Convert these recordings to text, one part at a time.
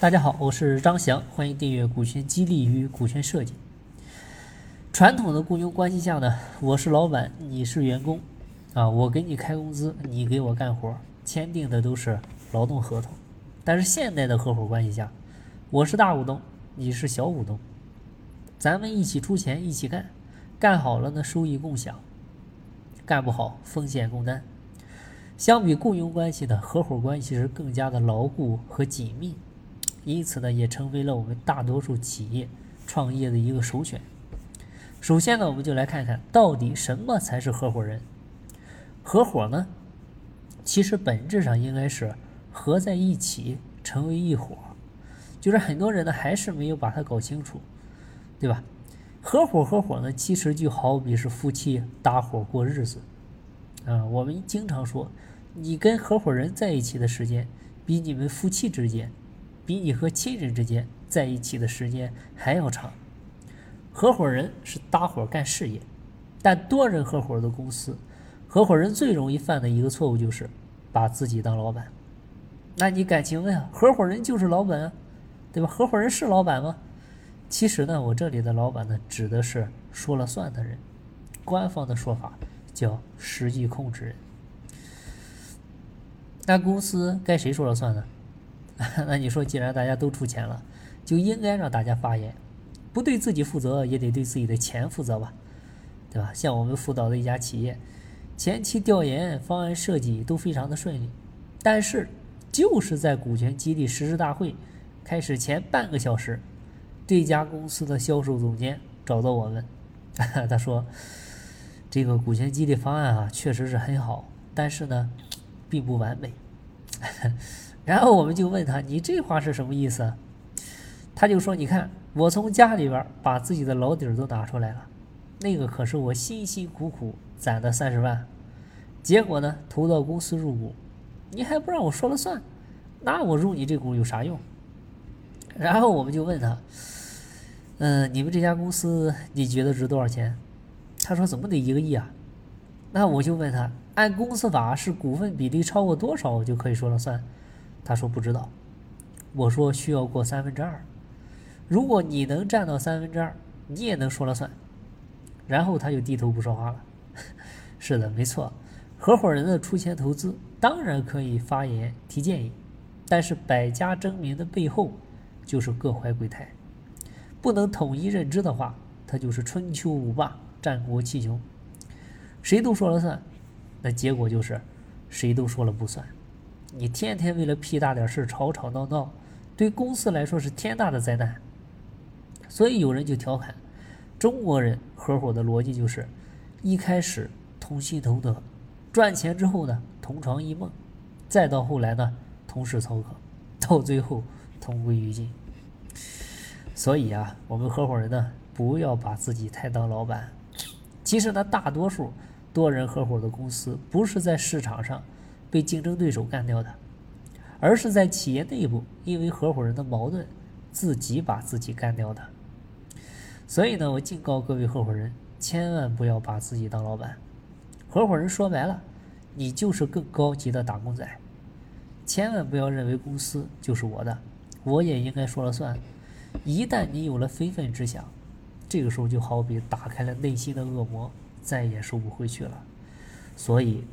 大家好，我是张翔，欢迎订阅股权激励与股权设计。传统的雇佣关系下呢，我是老板，你是员工，啊，我给你开工资，你给我干活，签订的都是劳动合同。但是现代的合伙关系下，我是大股东，你是小股东，咱们一起出钱，一起干，干好了呢，收益共享；干不好，风险共担。相比雇佣关系的合伙关系是更加的牢固和紧密。因此呢，也成为了我们大多数企业创业的一个首选。首先呢，我们就来看看到底什么才是合伙人。合伙呢，其实本质上应该是合在一起成为一伙，就是很多人呢还是没有把它搞清楚，对吧？合伙合伙呢，其实就好比是夫妻搭伙过日子。啊，我们经常说，你跟合伙人在一起的时间，比你们夫妻之间。比你和亲人之间在一起的时间还要长。合伙人是搭伙干事业，但多人合伙的公司，合伙人最容易犯的一个错误就是把自己当老板。那你敢请问啊，合伙人就是老板啊，对吧？合伙人是老板吗？其实呢，我这里的老板呢，指的是说了算的人，官方的说法叫实际控制人。那公司该谁说了算呢？那你说，既然大家都出钱了，就应该让大家发言，不对自己负责，也得对自己的钱负责吧，对吧？像我们辅导的一家企业，前期调研、方案设计都非常的顺利，但是就是在股权激励实施大会开始前半个小时，这家公司的销售总监找到我们，他说：“这个股权激励方案啊，确实是很好，但是呢，并不完美。” 然后我们就问他：“你这话是什么意思？”他就说：“你看，我从家里边把自己的老底儿都拿出来了，那个可是我辛辛苦苦攒的三十万，结果呢，投到公司入股，你还不让我说了算，那我入你这股有啥用？”然后我们就问他：“嗯，你们这家公司你觉得值多少钱？”他说：“怎么得一个亿啊？”那我就问他：“按公司法是股份比例超过多少我就可以说了算？”他说不知道，我说需要过三分之二，如果你能占到三分之二，你也能说了算。然后他就低头不说话了。是的，没错，合伙人的出钱投资当然可以发言提建议，但是百家争鸣的背后就是各怀鬼胎，不能统一认知的话，他就是春秋五霸、战国七雄，谁都说了算，那结果就是谁都说了不算。你天天为了屁大点事吵吵闹闹，对公司来说是天大的灾难。所以有人就调侃，中国人合伙的逻辑就是，一开始同心同德，赚钱之后呢同床异梦，再到后来呢同室操课，到最后同归于尽。所以啊，我们合伙人呢不要把自己太当老板。其实呢，大多数多人合伙的公司不是在市场上。被竞争对手干掉的，而是在企业内部因为合伙人的矛盾，自己把自己干掉的。所以呢，我警告各位合伙人，千万不要把自己当老板。合伙人说白了，你就是更高级的打工仔。千万不要认为公司就是我的，我也应该说了算。一旦你有了非分之想，这个时候就好比打开了内心的恶魔，再也收不回去了。所以。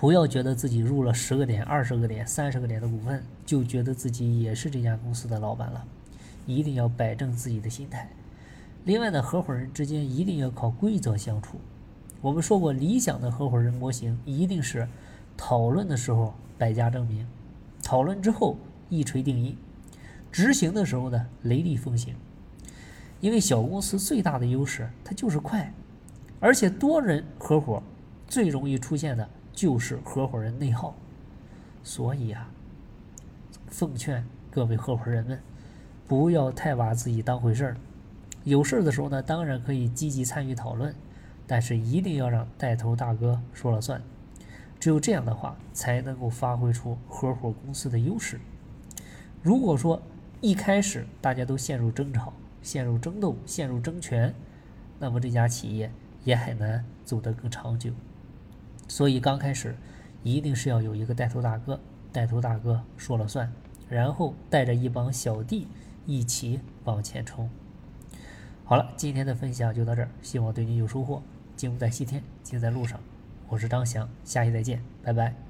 不要觉得自己入了十个点、二十个点、三十个点的股份，就觉得自己也是这家公司的老板了。一定要摆正自己的心态。另外呢，合伙人之间一定要靠规则相处。我们说过，理想的合伙人模型一定是讨论的时候百家争鸣，讨论之后一锤定音，执行的时候呢雷厉风行。因为小公司最大的优势它就是快，而且多人合伙最容易出现的。就是合伙人内耗，所以啊，奉劝各位合伙人们，不要太把自己当回事儿。有事儿的时候呢，当然可以积极参与讨论，但是一定要让带头大哥说了算。只有这样的话，才能够发挥出合伙公司的优势。如果说一开始大家都陷入争吵、陷入争斗、陷入争权，那么这家企业也很难走得更长久。所以刚开始，一定是要有一个带头大哥，带头大哥说了算，然后带着一帮小弟一起往前冲。好了，今天的分享就到这儿，希望对你有收获。进步在西天，静在路上。我是张翔，下期再见，拜拜。